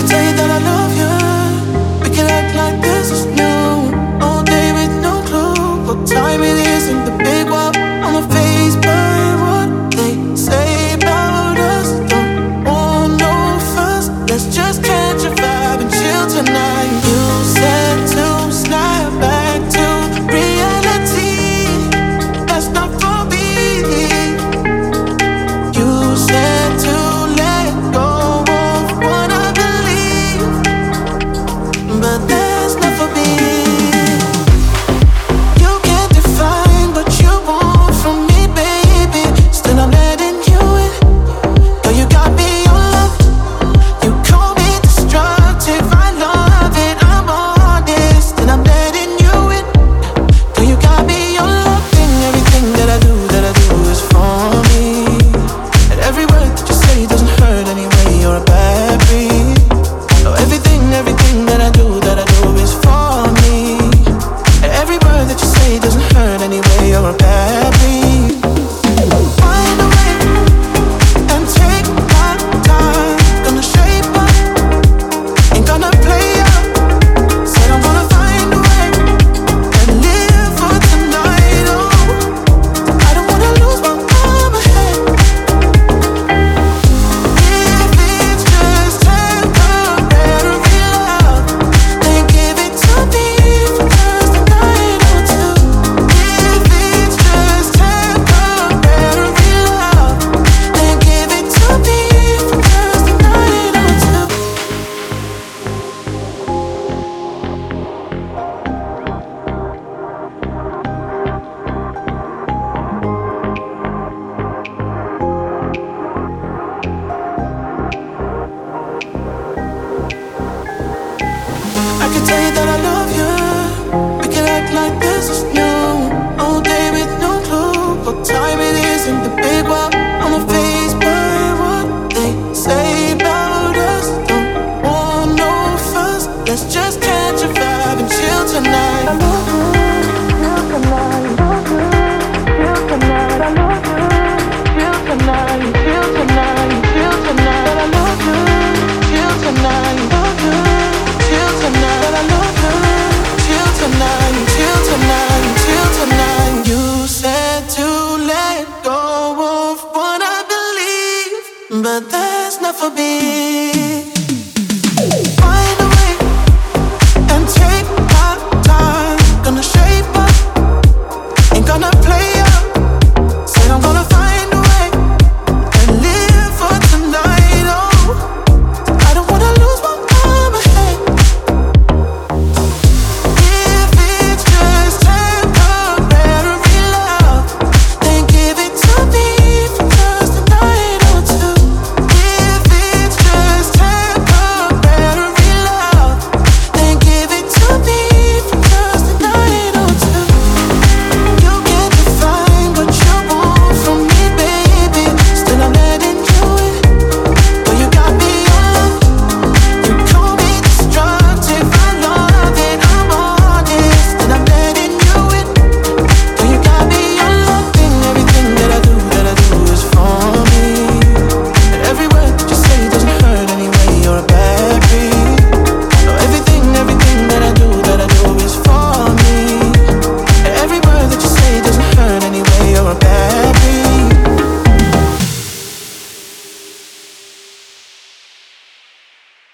To tell you that I love you. but that's not for me.